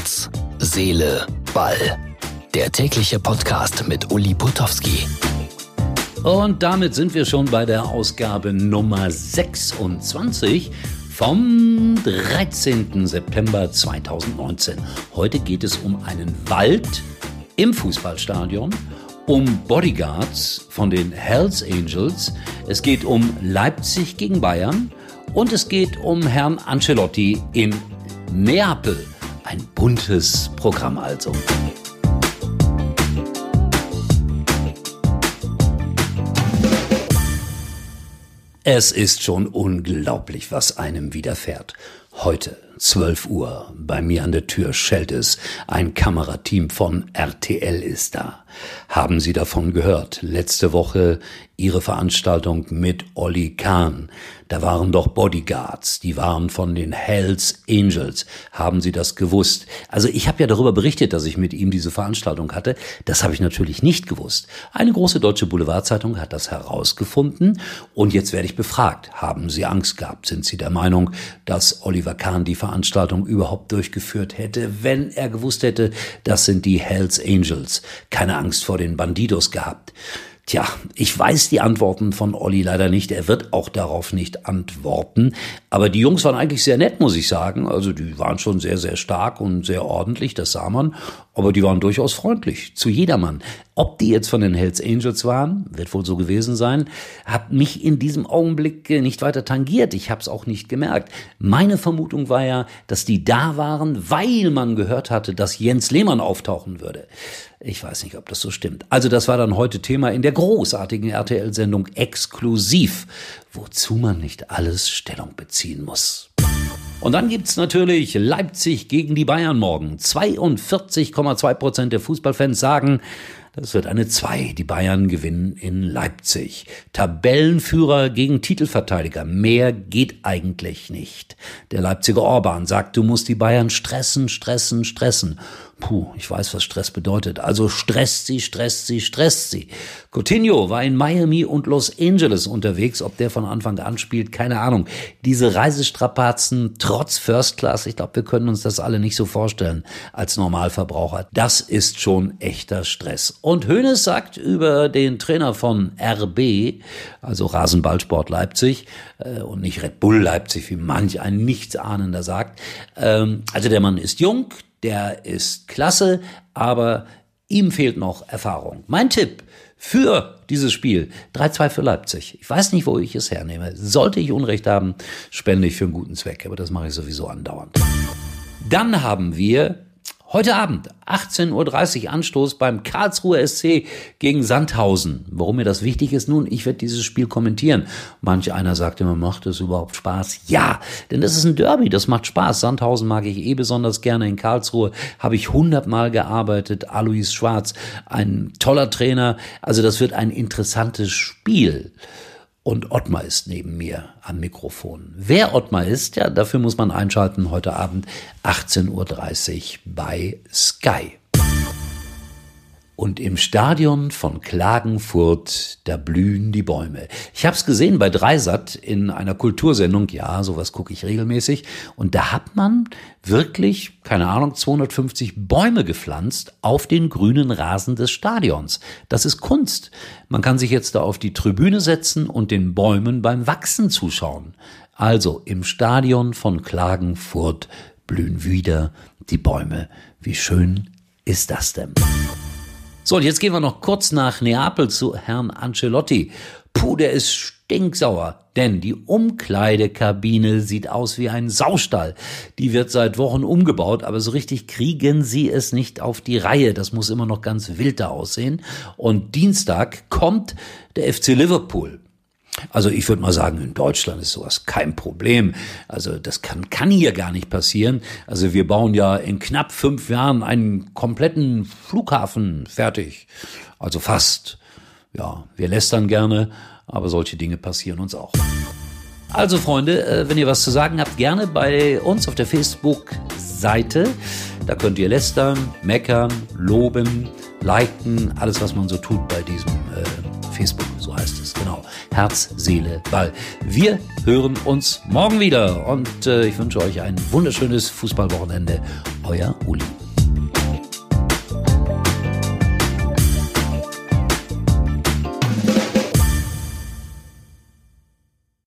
Herz, Seele, Ball. Der tägliche Podcast mit Uli Putowski. Und damit sind wir schon bei der Ausgabe Nummer 26 vom 13. September 2019. Heute geht es um einen Wald im Fußballstadion, um Bodyguards von den Hells Angels, es geht um Leipzig gegen Bayern und es geht um Herrn Ancelotti in Neapel. Ein buntes Programm also. Es ist schon unglaublich, was einem widerfährt. Heute, 12 Uhr, bei mir an der Tür schellt es. Ein Kamerateam von RTL ist da. Haben Sie davon gehört? Letzte Woche Ihre Veranstaltung mit Olli Kahn. Da waren doch Bodyguards, die waren von den Hells Angels. Haben Sie das gewusst? Also ich habe ja darüber berichtet, dass ich mit ihm diese Veranstaltung hatte. Das habe ich natürlich nicht gewusst. Eine große deutsche Boulevardzeitung hat das herausgefunden und jetzt werde ich befragt. Haben Sie Angst gehabt? Sind Sie der Meinung, dass Oliver Kahn die Veranstaltung überhaupt durchgeführt hätte, wenn er gewusst hätte, das sind die Hells Angels? Keine Angst vor den Bandidos gehabt. Tja, ich weiß die Antworten von Olli leider nicht. Er wird auch darauf nicht antworten. Aber die Jungs waren eigentlich sehr nett, muss ich sagen. Also die waren schon sehr, sehr stark und sehr ordentlich, das sah man. Aber die waren durchaus freundlich zu jedermann. Ob die jetzt von den Hells Angels waren, wird wohl so gewesen sein, hat mich in diesem Augenblick nicht weiter tangiert. Ich habe es auch nicht gemerkt. Meine Vermutung war ja, dass die da waren, weil man gehört hatte, dass Jens Lehmann auftauchen würde. Ich weiß nicht, ob das so stimmt. Also das war dann heute Thema in der großartigen RTL-Sendung Exklusiv, wozu man nicht alles Stellung beziehen muss. Und dann gibt's natürlich Leipzig gegen die Bayern morgen. 42,2 Prozent der Fußballfans sagen, das wird eine 2. Die Bayern gewinnen in Leipzig. Tabellenführer gegen Titelverteidiger. Mehr geht eigentlich nicht. Der Leipziger Orban sagt, du musst die Bayern stressen, stressen, stressen. Puh, ich weiß, was Stress bedeutet. Also stresst sie, stresst sie, stresst sie. Coutinho war in Miami und Los Angeles unterwegs. Ob der von Anfang an spielt, keine Ahnung. Diese Reisestrapazen trotz First Class, ich glaube, wir können uns das alle nicht so vorstellen als Normalverbraucher. Das ist schon echter Stress. Und Hoeneß sagt über den Trainer von RB, also Rasenballsport Leipzig, äh, und nicht Red Bull Leipzig, wie manch ein Nichtsahnender sagt. Ähm, also der Mann ist jung, der ist klasse, aber ihm fehlt noch Erfahrung. Mein Tipp für dieses Spiel 3-2 für Leipzig. Ich weiß nicht, wo ich es hernehme. Sollte ich Unrecht haben, spende ich für einen guten Zweck, aber das mache ich sowieso andauernd. Dann haben wir Heute Abend, 18.30 Uhr Anstoß beim Karlsruher SC gegen Sandhausen. Warum mir das wichtig ist? Nun, ich werde dieses Spiel kommentieren. Manch einer sagt immer, macht es überhaupt Spaß? Ja, denn das ist ein Derby, das macht Spaß. Sandhausen mag ich eh besonders gerne. In Karlsruhe habe ich hundertmal gearbeitet. Alois Schwarz, ein toller Trainer. Also das wird ein interessantes Spiel. Und Ottmar ist neben mir am Mikrofon. Wer Ottmar ist, ja, dafür muss man einschalten heute Abend 18.30 Uhr bei Sky. Und im Stadion von Klagenfurt, da blühen die Bäume. Ich habe es gesehen bei Dreisat in einer Kultursendung. Ja, sowas gucke ich regelmäßig. Und da hat man wirklich, keine Ahnung, 250 Bäume gepflanzt auf den grünen Rasen des Stadions. Das ist Kunst. Man kann sich jetzt da auf die Tribüne setzen und den Bäumen beim Wachsen zuschauen. Also im Stadion von Klagenfurt blühen wieder die Bäume. Wie schön ist das denn? So, und jetzt gehen wir noch kurz nach Neapel zu Herrn Ancelotti. Puh, der ist stinksauer, denn die Umkleidekabine sieht aus wie ein Saustall. Die wird seit Wochen umgebaut, aber so richtig kriegen sie es nicht auf die Reihe. Das muss immer noch ganz wild da aussehen. Und Dienstag kommt der FC Liverpool. Also ich würde mal sagen, in Deutschland ist sowas kein Problem. Also das kann, kann hier gar nicht passieren. Also wir bauen ja in knapp fünf Jahren einen kompletten Flughafen fertig. Also fast. Ja, wir lästern gerne, aber solche Dinge passieren uns auch. Also Freunde, äh, wenn ihr was zu sagen habt, gerne bei uns auf der Facebook-Seite. Da könnt ihr lästern, meckern, loben, liken, alles was man so tut bei diesem äh, Facebook, so heißt es, genau. Herz, Seele, Ball. Wir hören uns morgen wieder und äh, ich wünsche euch ein wunderschönes Fußballwochenende. Euer Uli.